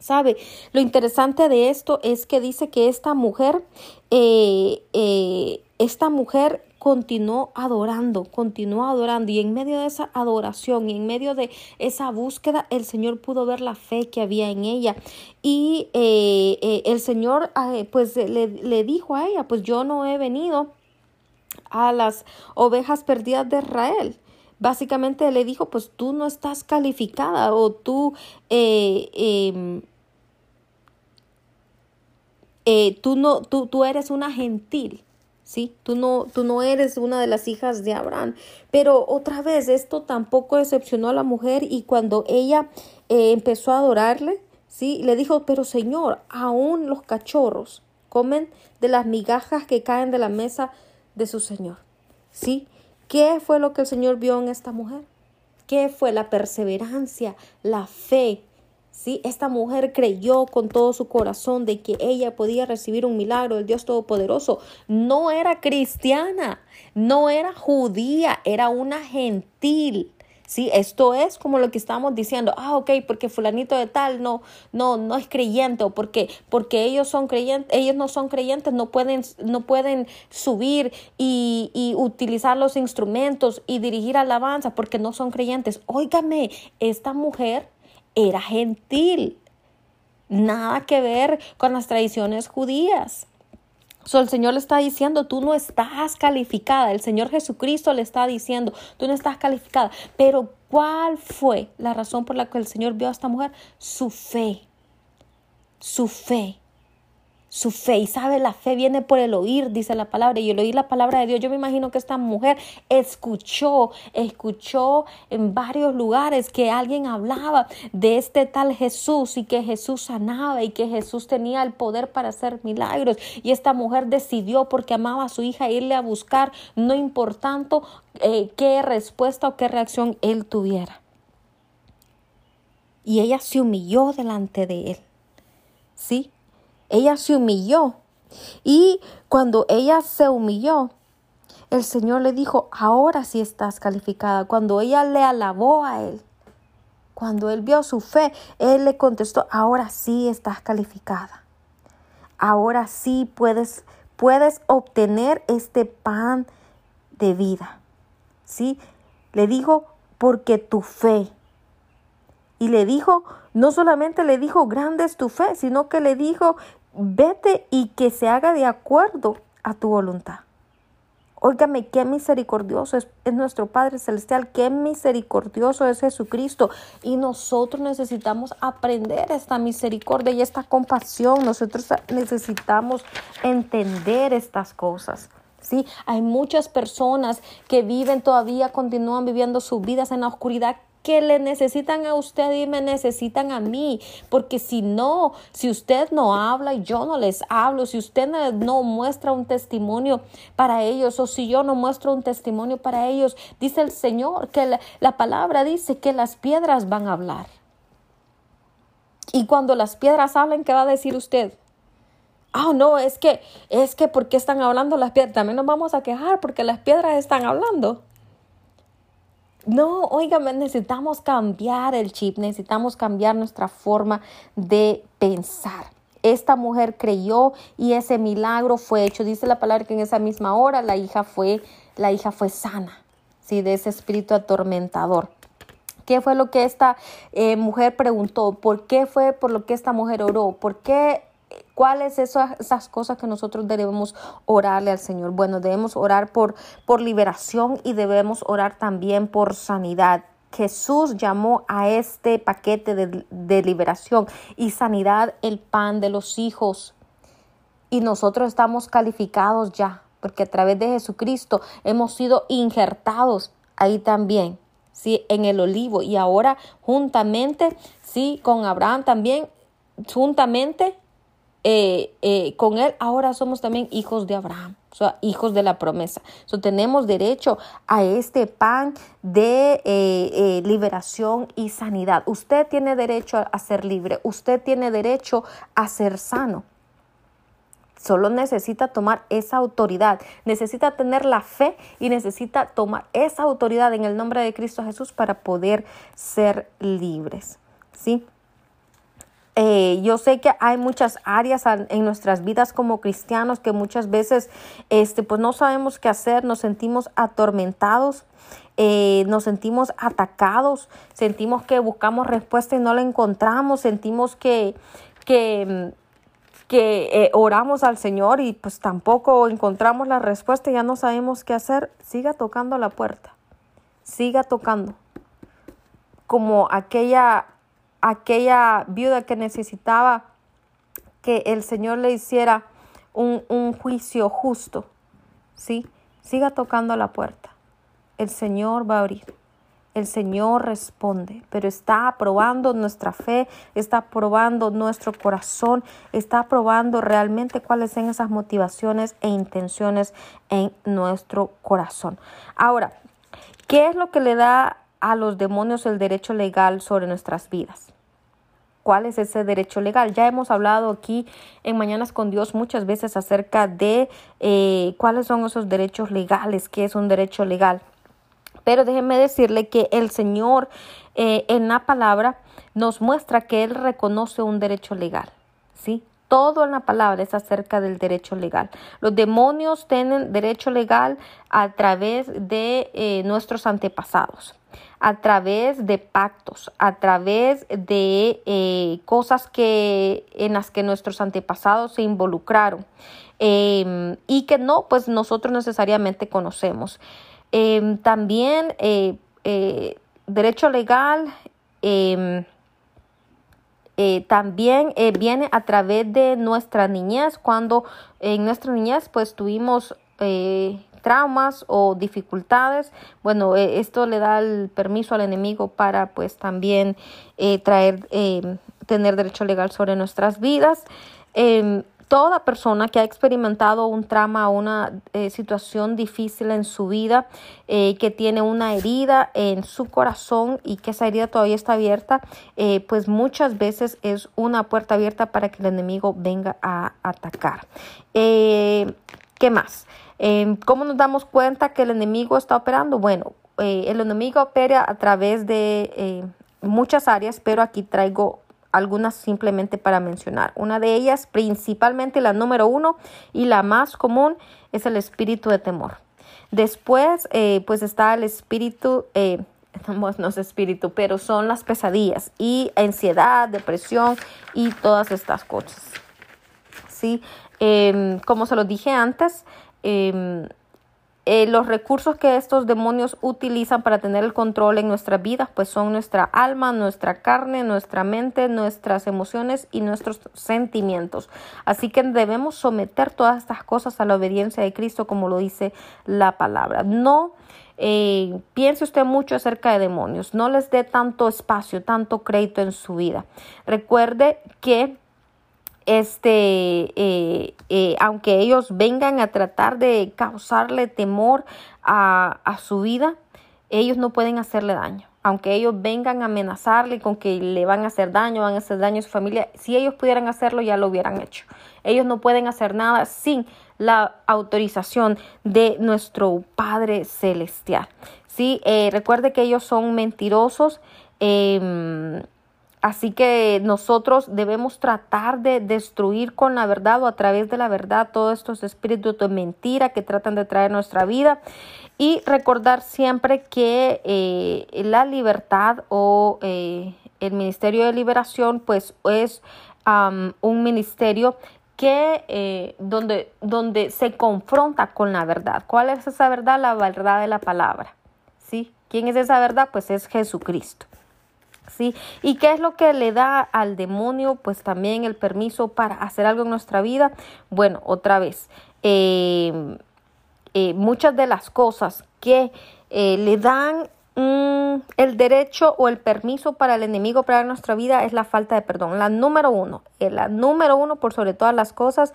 ¿Sabe? Lo interesante de esto es que dice que esta mujer, eh, eh, esta mujer continuó adorando, continuó adorando. Y en medio de esa adoración y en medio de esa búsqueda el Señor pudo ver la fe que había en ella. Y eh, eh, el Señor eh, pues le, dijo a ella pues yo no he venido a las ovejas perdidas de Israel básicamente le dijo pues tú no estás calificada o tú em, tú no tú, tú eres una gentil ¿sí? Tú no, tú no eres una de las hijas de Abraham. Pero otra vez, esto tampoco decepcionó a la mujer y cuando ella eh, empezó a adorarle, ¿sí? Le dijo, pero Señor, aún los cachorros comen de las migajas que caen de la mesa de su Señor, ¿sí? ¿Qué fue lo que el Señor vio en esta mujer? ¿Qué fue la perseverancia, la fe, ¿sí? Esta mujer creyó con todo su corazón de que ella podía recibir un milagro del Dios Todopoderoso. No era cristiana, no era judía, era una gentil. Sí, esto es como lo que estamos diciendo. Ah, ok, porque fulanito de tal no, no, no es creyente o porque, porque ellos son creyentes, ellos no son creyentes, no pueden, no pueden subir y, y utilizar los instrumentos y dirigir alabanza porque no son creyentes. Óigame, esta mujer era gentil. Nada que ver con las tradiciones judías. So, el Señor le está diciendo, tú no estás calificada. El Señor Jesucristo le está diciendo, tú no estás calificada. Pero ¿cuál fue la razón por la que el Señor vio a esta mujer? Su fe. Su fe su fe. Y sabe, la fe viene por el oír, dice la palabra. Y el oír la palabra de Dios, yo me imagino que esta mujer escuchó, escuchó en varios lugares que alguien hablaba de este tal Jesús y que Jesús sanaba y que Jesús tenía el poder para hacer milagros. Y esta mujer decidió, porque amaba a su hija, irle a buscar, no importando eh, qué respuesta o qué reacción él tuviera. Y ella se humilló delante de él. ¿Sí? Ella se humilló. Y cuando ella se humilló, el Señor le dijo, ahora sí estás calificada. Cuando ella le alabó a él, cuando él vio su fe, él le contestó, ahora sí estás calificada. Ahora sí puedes, puedes obtener este pan de vida. ¿Sí? Le dijo, porque tu fe. Y le dijo, no solamente le dijo, grande es tu fe, sino que le dijo vete y que se haga de acuerdo a tu voluntad. Óigame, qué misericordioso es, nuestro Padre Celestial, qué misericordioso es Jesucristo. Y nosotros necesitamos aprender esta misericordia y esta compasión. Nosotros necesitamos entender estas cosas. ¿sí? Hay muchas personas que viven todavía, continúan viviendo sus vidas en la oscuridad que le necesitan a usted y me necesitan a mí, porque si no, si usted no habla y yo no les hablo, si usted no, muestra un testimonio para ellos o si yo no muestro un testimonio para ellos, dice el Señor que la, la palabra dice que las piedras van a hablar. Y cuando las piedras hablan, ¿qué va a decir usted? Ah, no, es que, es que, ¿por qué están hablando las piedras? También nos vamos a quejar porque las piedras están hablando. No, oígame, necesitamos cambiar el chip, necesitamos cambiar nuestra forma de pensar. Esta mujer creyó y ese milagro fue hecho. Dice la palabra que en esa misma hora la hija fue, la hija fue sana, ¿sí? de ese espíritu atormentador. ¿Qué fue lo que esta eh, mujer preguntó? ¿Por qué fue por lo que esta mujer oró? ¿Por qué ¿Cuáles esas, esas cosas que nosotros debemos orarle al Señor? Bueno, debemos orar por, por liberación y debemos orar también por sanidad. Jesús llamó a este paquete de, de liberación y sanidad el pan de los hijos. Y nosotros estamos calificados ya, porque a través de Jesucristo hemos sido injertados ahí también, sí, en el olivo. Y ahora juntamente, sí, con Abraham también, juntamente eh, eh, con él ahora somos también hijos de Abraham, o sea, hijos de la promesa. So, tenemos derecho a este pan de eh, liberación y sanidad. Usted tiene derecho a ser libre, usted tiene derecho a ser sano. Solo necesita tomar esa autoridad, necesita tener la fe y necesita tomar esa autoridad en el nombre de Cristo Jesús para poder ser libres. ¿Sí? Eh, yo sé que hay muchas áreas en nuestras vidas como cristianos que muchas veces este, pues no sabemos qué hacer, nos sentimos atormentados, eh, nos sentimos atacados, sentimos que buscamos respuesta y no la encontramos, sentimos que, que, que eh, oramos al Señor y pues tampoco encontramos la respuesta y ya no sabemos qué hacer. Siga tocando la puerta, siga tocando. Como aquella aquella viuda que necesitaba que el Señor le hiciera un, juicio justo. ¿sí? Siga tocando la puerta. El Señor va a abrir. El Señor responde, pero está probando nuestra fe, está probando nuestro corazón, está probando realmente cuáles son esas motivaciones e intenciones en nuestro corazón. Ahora, ¿qué es lo que le da a los demonios el derecho legal sobre nuestras vidas? ¿Cuál es ese derecho legal? Ya hemos hablado aquí en Mañanas con Dios muchas veces acerca de eh, cuáles son esos derechos legales, qué es un derecho legal. Pero déjenme decirle que el Señor eh, en la palabra nos muestra que Él reconoce un derecho legal. ¿sí? Todo en la palabra es acerca del derecho legal. Los demonios tienen derecho legal a través de eh, nuestros antepasados, a través de pactos, a través de eh, cosas que, en las que nuestros antepasados se involucraron em, y que no, pues nosotros necesariamente conocemos. Em, también eh, eh, derecho legal em, también viene a través de nuestra niñez, cuando en nuestra niñez pues tuvimos traumas o dificultades, bueno, esto le da el permiso al enemigo para pues también traer, em, tener derecho legal sobre nuestras vidas. Toda persona que ha experimentado un trauma o una eh, situación difícil en su vida, eh, que tiene una herida en su corazón y que esa herida todavía está abierta, eh, pues muchas veces es una puerta abierta para que el enemigo venga a atacar. ¿Qué más? ¿Cómo nos damos cuenta que el enemigo está operando? Bueno, el enemigo opera a través de muchas áreas, pero aquí traigo algunas simplemente para mencionar. Una de ellas, principalmente la número uno y la más común, es el espíritu de temor. Después, eh, pues está el espíritu, eh, no, es espíritu, pero son las pesadillas y ansiedad, depresión y todas estas cosas. ¿Sí? Em, como se lo dije antes, em, eh, los recursos que estos demonios utilizan para tener el control en nuestras vidas, pues son nuestra alma, nuestra carne, nuestra mente, nuestras emociones y nuestros sentimientos. Así que debemos someter todas estas cosas a la obediencia de Cristo, como lo dice la palabra. No eh, piense usted mucho acerca de demonios, no les dé tanto espacio, tanto crédito en su vida. Recuerde que este, eh, eh, aunque ellos vengan a tratar de causarle temor a, a, su vida, ellos no pueden hacerle daño. Aunque ellos vengan a amenazarle con que le van a hacer daño, van a hacer daño a su familia, si ellos pudieran hacerlo ya lo hubieran hecho. Ellos no pueden hacer nada sin la autorización de nuestro Padre Celestial. ¿sí? Eh, recuerde que ellos son mentirosos. Eh, Así que nosotros debemos tratar de destruir con la verdad o a través de la verdad todos estos espíritus de mentira que tratan de traer nuestra vida y recordar siempre que eh, la libertad o eh, el Ministerio de Liberación pues es un ministerio que eh, donde, donde se confronta con la verdad. ¿Cuál es esa verdad? La verdad de la palabra. ¿Sí? ¿Quién es esa verdad? Pues es Jesucristo. ¿Sí? ¿Y qué es lo que le da al demonio? Pues también el permiso para hacer algo en nuestra vida. Bueno, otra vez, em, eh, muchas de las cosas que eh, le dan mm, el derecho o el permiso para el enemigo para nuestra vida es la falta de perdón. La número uno, eh, la número uno por sobre todas las cosas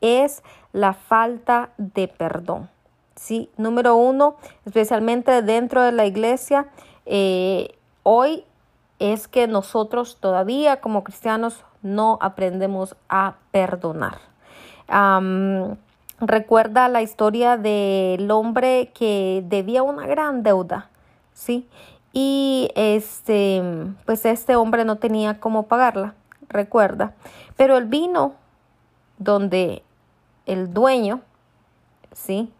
es la falta de perdón. Sí, número uno, especialmente dentro de la iglesia, hoy es que nosotros todavía como cristianos no aprendemos a perdonar. recuerda la historia del hombre que debía una gran deuda, ¿sí? Y este, pues este hombre no tenía cómo pagarla, recuerda. Pero él vino donde el dueño, ¿sí?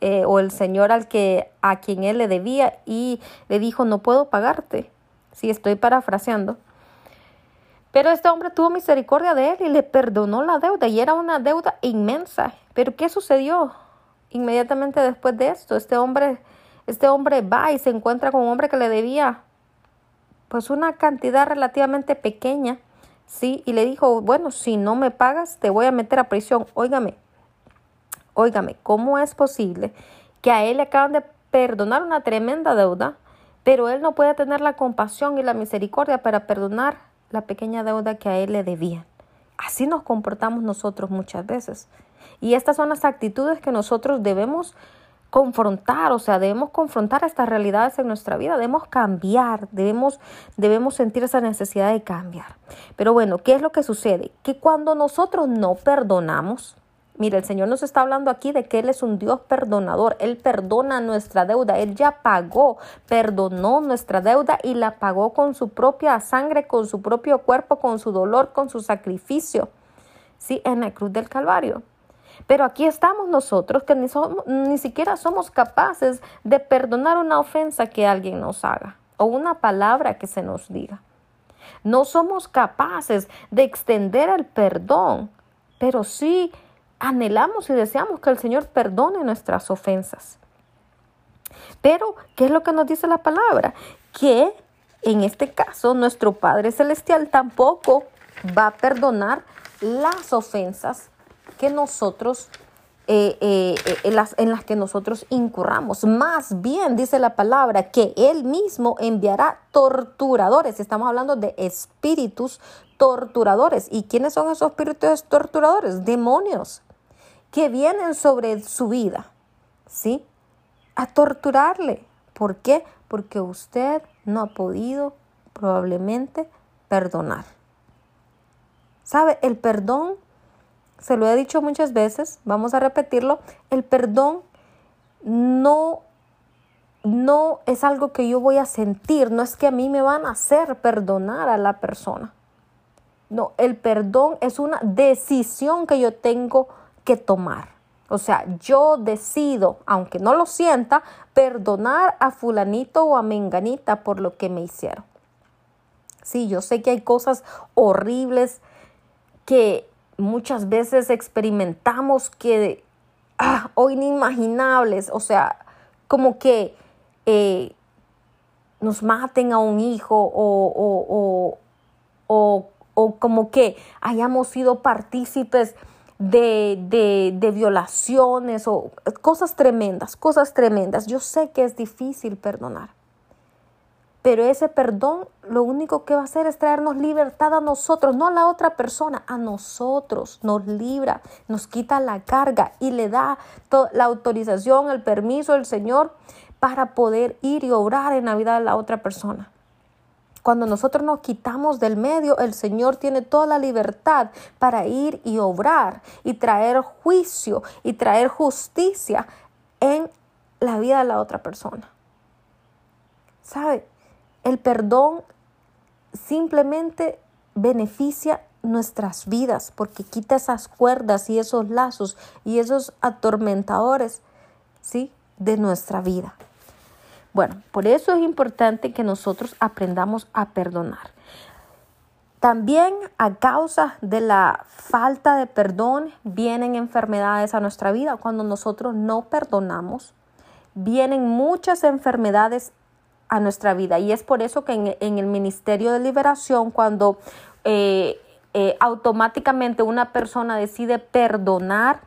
Eh, o el señor al que a quien él le debía y le dijo no puedo pagarte si estoy parafraseando. Pero este hombre tuvo misericordia de él y le perdonó la deuda y era una deuda inmensa. Pero ¿qué sucedió? Inmediatamente después de esto, este hombre, este hombre va y se encuentra con un hombre que le debía pues una cantidad relativamente pequeña, ¿sí? Y le dijo, bueno, si no me pagas, te voy a meter a prisión. Óigame, Óigame, ¿cómo es posible que a él le acaban de perdonar una tremenda deuda, pero él no puede tener la compasión y la misericordia para perdonar la pequeña deuda que a él le debían? Así nos comportamos nosotros muchas veces. Y estas son las actitudes que nosotros debemos confrontar, o sea, debemos confrontar estas realidades en nuestra vida, debemos cambiar, debemos, debemos sentir esa necesidad de cambiar. Pero bueno, ¿qué es lo que sucede? Que cuando nosotros no perdonamos, Mire, el Señor nos está hablando aquí de que Él es un Dios perdonador. Él perdona nuestra deuda. Él ya pagó, perdonó nuestra deuda y la pagó con su propia sangre, con su propio cuerpo, con su dolor, con su sacrificio. Sí, en la cruz del Calvario. Pero aquí estamos nosotros que ni, ni siquiera somos capaces de perdonar una ofensa que alguien nos haga o una palabra que se nos diga. No somos capaces de extender el perdón, pero sí anhelamos y deseamos que el Señor perdone nuestras ofensas. Pero, ¿qué es lo que nos dice la palabra? Que en este caso nuestro Padre Celestial tampoco va a perdonar las ofensas que nosotros eh, eh, eh, las, en las que nosotros incurramos. Más bien dice la palabra que Él mismo enviará torturadores. Estamos hablando de espíritus torturadores. ¿Y quiénes son esos espíritus torturadores? Demonios que vienen sobre su vida, ¿sí? A torturarle. ¿Por qué? Porque usted no ha podido probablemente perdonar. ¿Sabe? El perdón se lo he dicho muchas veces, vamos a repetirlo, el perdón no no es algo que yo voy a sentir, no es que a mí me van a hacer perdonar a la persona. No, el perdón es una decisión que yo tengo que tomar. O sea, yo decido, aunque no lo sienta, perdonar a fulanito o a menganita por lo que me hicieron. Sí, yo sé que hay cosas horribles que muchas veces experimentamos que ah, o inimaginables, o sea, como que eh, nos maten a un hijo o, o, o, como que hayamos sido partícipes de, de, de, violaciones o cosas tremendas, cosas tremendas. Yo sé que es difícil perdonar. Pero ese perdón lo único que va a hacer es traernos libertad a nosotros, no a la otra persona, a nosotros. Nos libra, nos quita la carga y le da la autorización, el permiso del Señor para poder ir y obrar en la vida de la otra persona. Cuando nosotros nos quitamos del medio, el Señor tiene toda la libertad para ir y obrar y traer juicio y traer justicia en la vida de la otra persona. ¿Sabe? El perdón simplemente beneficia nuestras vidas porque quita esas cuerdas y esos lazos y esos atormentadores, ¿sí? De nuestra vida. Bueno, por eso es importante que nosotros aprendamos a perdonar. También a causa de la falta de perdón vienen enfermedades a nuestra vida. Cuando nosotros no perdonamos, vienen muchas enfermedades a nuestra vida. Y es por eso que en, el Ministerio de Liberación, cuando eh, eh, automáticamente una persona decide perdonar,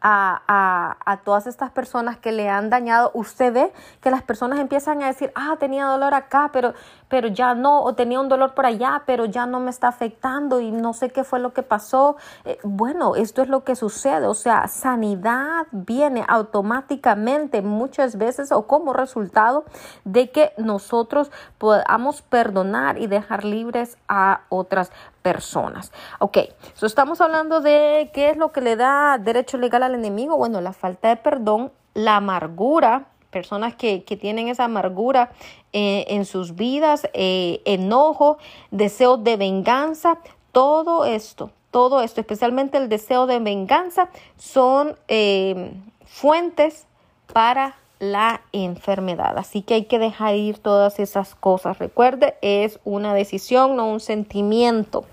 a, a, todas estas personas que le han dañado, usted ve que las personas empiezan a decir, ah, tenía dolor acá, pero, pero ya no, o tenía un dolor por allá, pero ya no me está afectando y no sé qué fue lo que pasó. Eh, bueno, esto es lo que sucede, o sea, sanidad viene automáticamente muchas veces o como resultado de que nosotros podamos perdonar y dejar libres a otras personas. Ok, estamos hablando de qué es lo que le da derecho legal al enemigo. Bueno, la falta de perdón, la amargura, personas que, tienen esa amargura eh, en sus vidas, eh, enojo, deseo de venganza, todo esto, todo esto, especialmente el deseo de venganza, son eh, fuentes para la enfermedad. Así que hay que dejar ir todas esas cosas. Recuerde, es una decisión, no un sentimiento.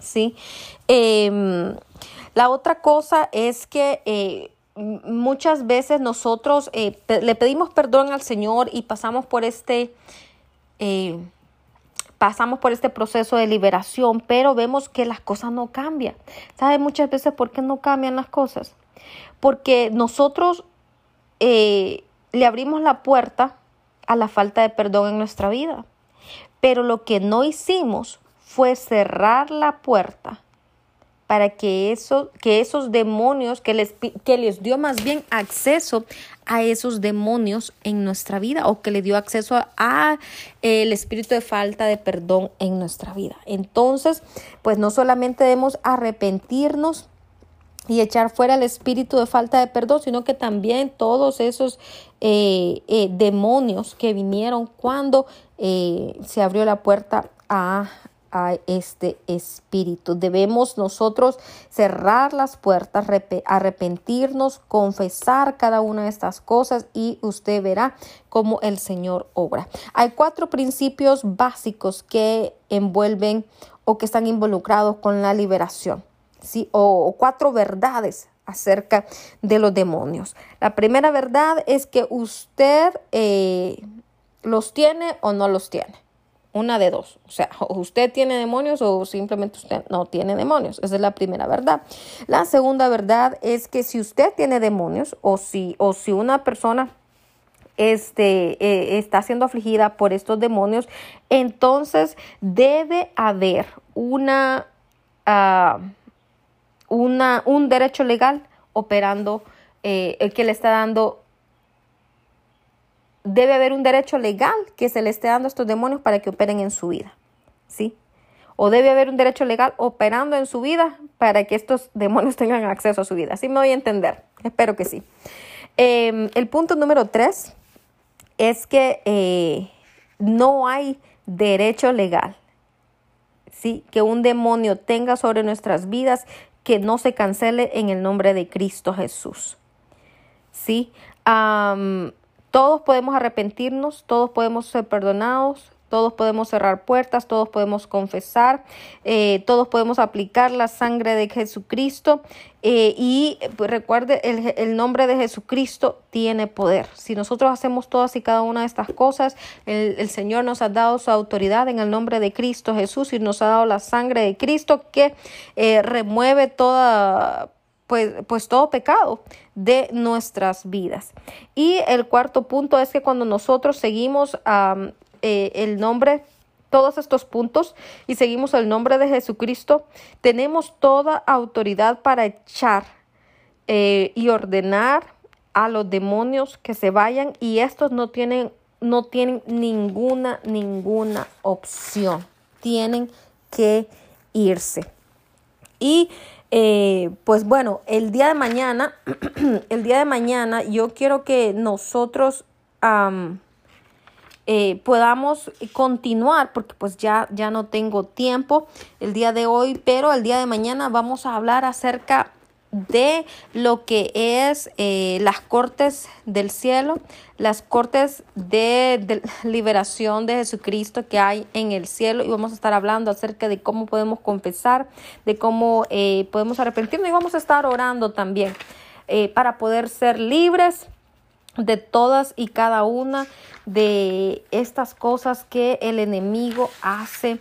¿Sí? Em, la otra cosa es que eh, muchas veces nosotros eh, le pedimos perdón al Señor y pasamos por este... Eh, pasamos por este proceso de liberación, pero vemos que las cosas no cambian. ¿Sabe muchas veces por qué no cambian las cosas? porque nosotros le abrimos la puerta a la falta de perdón en nuestra vida. Pero lo que no hicimos fue cerrar la puerta para que, eso, que esos demonios, que les, que les dio más bien acceso a esos demonios en nuestra vida o que le dio acceso a, a, el espíritu de falta de perdón en nuestra vida. Entonces, pues no solamente debemos arrepentirnos y echar fuera el espíritu de falta de perdón, sino que también todos esos eh, eh, demonios que vinieron cuando eh, se abrió la puerta a, a este espíritu. Debemos nosotros cerrar las puertas, arrepentirnos, confesar cada una de estas cosas y usted verá cómo el Señor obra. Hay cuatro principios básicos que envuelven o que están involucrados con la liberación. ¿sí? o, cuatro verdades acerca de los demonios. La primera verdad es que usted eh, los tiene o no los tiene. Una de dos. O sea, usted tiene demonios o simplemente usted no tiene demonios. Esa es la primera verdad. La segunda verdad es que si usted tiene demonios o si, o si una persona este, eh, está siendo afligida por estos demonios, entonces debe haber una... Ah, una, un derecho legal operando, eh, el que le está dando, debe haber un derecho legal que se le esté dando a estos demonios para que operen en su vida, ¿sí? O debe haber un derecho legal operando en su vida para que estos demonios tengan acceso a su vida. ¿Sí me voy a entender? Espero que sí. Em, el punto número tres es que eh, no hay derecho legal ¿sí? que un demonio tenga sobre nuestras vidas que no se cancele en el nombre de Cristo Jesús. ¿Sí? Todos podemos arrepentirnos, todos podemos ser perdonados, todos podemos cerrar puertas, todos podemos confesar, eh, todos podemos aplicar la sangre de Jesucristo eh, y pues, recuerde, el, el, nombre de Jesucristo tiene poder. Si nosotros hacemos todas y cada una de estas cosas, el, el, Señor nos ha dado su autoridad en el nombre de Cristo Jesús y nos ha dado la sangre de Cristo que eh, remueve toda pues, pues, todo pecado de nuestras vidas. Y el cuarto punto es que cuando nosotros seguimos eh, el nombre, todos estos puntos y seguimos el nombre de Jesucristo, tenemos toda autoridad para echar eh, y ordenar a los demonios que se vayan y estos no tienen, no tienen ninguna, ninguna opción. Tienen que irse. Y eh, pues bueno, el día de mañana, el día de mañana yo quiero que nosotros eh, podamos continuar, porque pues ya, ya no tengo tiempo el día de hoy, pero el día de mañana vamos a hablar acerca de lo que es eh, las cortes del cielo, las cortes de, liberación de Jesucristo que hay en el cielo. Y vamos a estar hablando acerca de cómo podemos confesar, de cómo eh, podemos arrepentirnos y vamos a estar orando también para poder ser libres de todas y cada una de estas cosas que el enemigo hace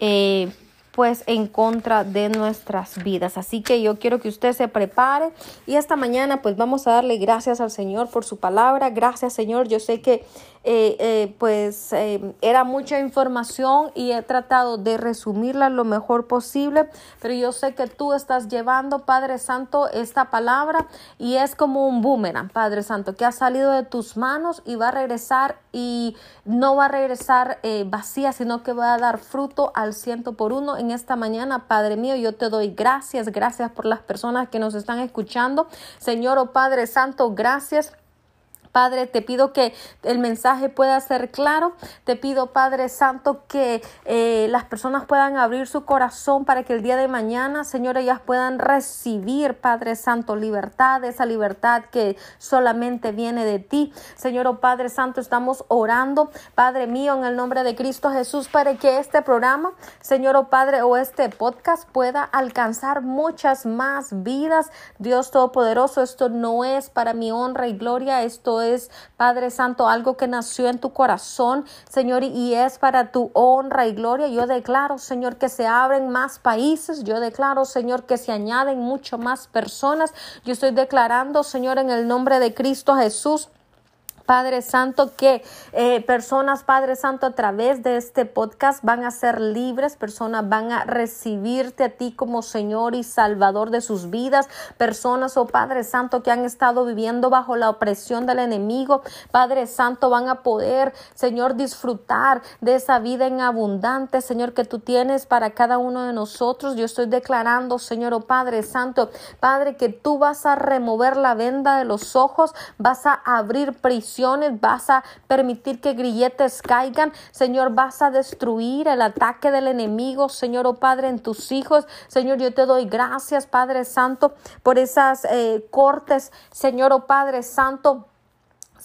eh, pues en contra de nuestras vidas. Así que yo quiero que usted se prepare y esta mañana pues vamos a darle gracias al Señor por su palabra. Gracias Señor, yo sé que eh, eh, pues eh, era mucha información y he tratado de resumirla lo mejor posible, pero yo sé que tú estás llevando, Padre Santo, esta palabra y es como un boomerang, Padre Santo, que ha salido de tus manos y va a regresar y no va a regresar vacía, sino que va a dar fruto al ciento por uno en esta mañana, Padre mío. Yo te doy gracias, gracias por las personas que nos están escuchando. Señor, oh Padre Santo, gracias Padre, te pido que el mensaje pueda ser claro. Te pido, Padre Santo, que eh, las personas puedan abrir su corazón para que el día de mañana, Señor, ellas puedan recibir, Padre Santo, libertad, esa libertad que solamente viene de ti. Señor, oh Padre Santo, estamos orando, Padre mío, en el nombre de Cristo Jesús, para que este programa, Señor, oh Padre, o este podcast pueda alcanzar muchas más vidas. Dios Todopoderoso, esto no es para mi honra y gloria, esto es, Padre Santo, algo que nació en tu corazón, Señor, y es para tu honra y gloria. Yo declaro, Señor, que se abren más países. Yo declaro, Señor, que se añaden mucho más personas. Yo estoy declarando, Señor, en el nombre de Cristo Jesús Padre Santo, que eh, personas, Padre Santo, a través de este podcast van a ser libres, personas van a recibirte a ti como Señor y Salvador de sus vidas, personas, oh Padre Santo, que han estado viviendo bajo la opresión del enemigo, Padre Santo, van a poder, Señor, disfrutar de esa vida en abundante, Señor, que tú tienes para cada uno de nosotros. Yo estoy declarando, Señor, oh Padre Santo, Padre, que tú vas a remover la venda de los ojos, vas a abrir prisión vas a permitir que grilletes caigan, Señor, vas a destruir el ataque del enemigo, Señor, oh Padre, en tus hijos. Señor, yo te doy gracias, Padre Santo, por esas eh, cortes, Señor, oh Padre Santo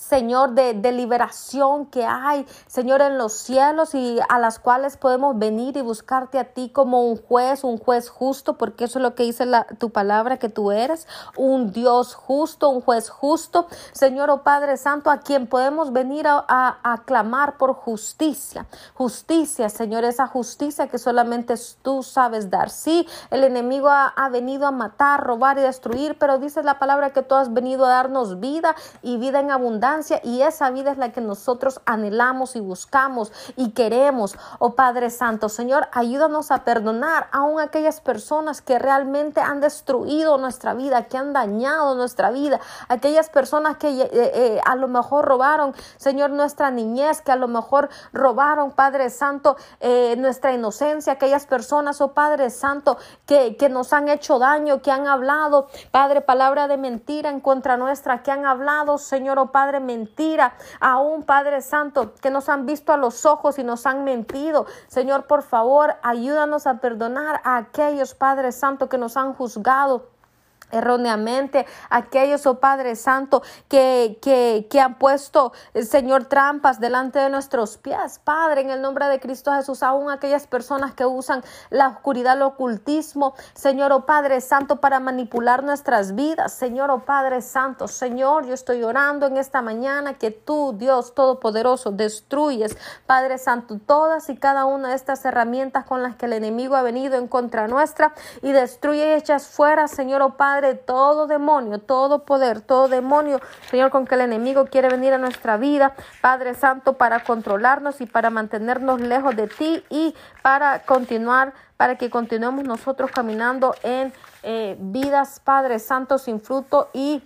Señor, de, liberación que hay, Señor, en los cielos y a las cuales podemos venir y buscarte a ti como un juez, un juez justo, porque eso es lo que dice la, tu palabra, que tú eres un Dios justo, un juez justo, Señor, oh Padre Santo, a quien podemos venir a, a, clamar por justicia, justicia, Señor, esa justicia que solamente tú sabes dar. Sí, el enemigo ha, ha venido a matar, robar y destruir, pero dice la palabra que tú has venido a darnos vida y vida en abundancia y esa vida es la que nosotros anhelamos y buscamos y queremos. Oh Padre Santo, Señor, ayúdanos a perdonar aún aquellas personas que realmente han destruido nuestra vida, que han dañado nuestra vida, aquellas personas que eh, eh, a lo mejor robaron, Señor, nuestra niñez, que a lo mejor robaron, Padre Santo, eh, nuestra inocencia, aquellas personas, oh Padre Santo, que, que nos han hecho daño, que han hablado, Padre, palabra de mentira en contra nuestra, que han hablado, Señor, oh Padre, mentira, aún Padre Santo, que nos han visto a los ojos y nos han mentido. Señor, por favor, ayúdanos a perdonar a aquellos, Padre Santo, que nos han juzgado erróneamente aquellos, oh Padre Santo, que, que, que han puesto, eh, Señor, trampas delante de nuestros pies. Padre, en el nombre de Cristo Jesús, aún aquellas personas que usan la oscuridad, el ocultismo, Señor, oh Padre Santo, para manipular nuestras vidas. Señor, oh Padre Santo, Señor, yo estoy orando en esta mañana que tú, Dios Todopoderoso, destruyes, Padre Santo, todas y cada una de estas herramientas con las que el enemigo ha venido en contra nuestra y destruye y echas fuera, Señor, oh Padre, todo demonio, todo poder, todo demonio, Señor, con que el enemigo quiere venir a nuestra vida, Padre Santo, para controlarnos y para mantenernos lejos de ti y para continuar, para que continuemos nosotros caminando en eh, vidas, Padre Santo, sin fruto y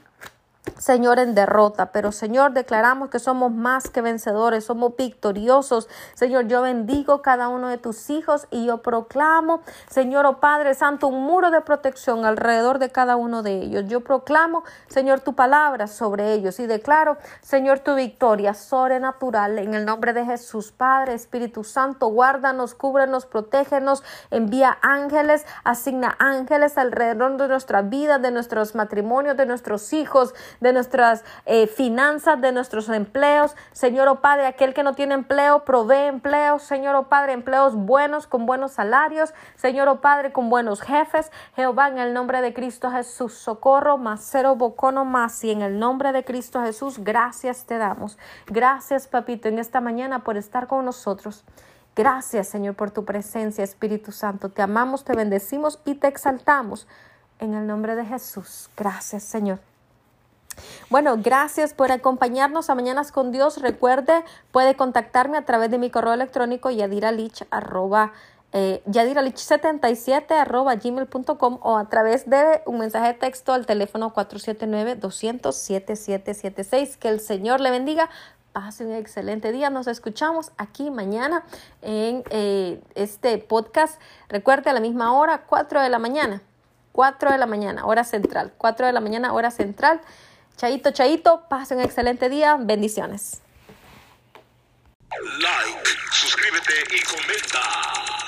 Señor, en derrota, pero Señor, declaramos que somos más que vencedores, somos victoriosos. Señor, yo bendigo cada uno de tus hijos y yo proclamo, Señor, oh Padre Santo, un muro de protección alrededor de cada uno de ellos. Yo proclamo, Señor, tu palabra sobre ellos y declaro, Señor, tu victoria sobrenatural en el nombre de Jesús, Padre, Espíritu Santo, guárdanos, cúbrenos, protégenos, envía ángeles, asigna ángeles alrededor de nuestra vida, de nuestros matrimonios, de nuestros hijos de nuestras eh, finanzas, de nuestros empleos. Señor, oh Padre, aquel que no tiene empleo, provee empleos. Señor, oh Padre, empleos buenos, con buenos salarios. Señor, oh Padre, con buenos jefes. Jehová, en el nombre de Cristo Jesús, socorro, cero bocono más. Y en el nombre de Cristo Jesús, gracias te damos. Gracias, papito, en esta mañana por estar con nosotros. Gracias, Señor, por tu presencia, Espíritu Santo. Te amamos, te bendecimos y te exaltamos. En el nombre de Jesús. Gracias, Señor. Bueno, gracias por acompañarnos a Mañanas con Dios. Recuerde, puede contactarme a través de mi correo electrónico yadiralich arroba eh, yadiralich77 arroba gmail.com o a través de un mensaje de texto al teléfono 479-200-7776. Que el Señor le bendiga. Pase un excelente día. Nos escuchamos aquí mañana en eh, este podcast. Recuerde a la misma hora, 4 de la mañana. 4 de la mañana, hora central. 4 de la mañana, hora central. Chaito, chaito, pasen un excelente día, bendiciones. Like, suscríbete y comenta.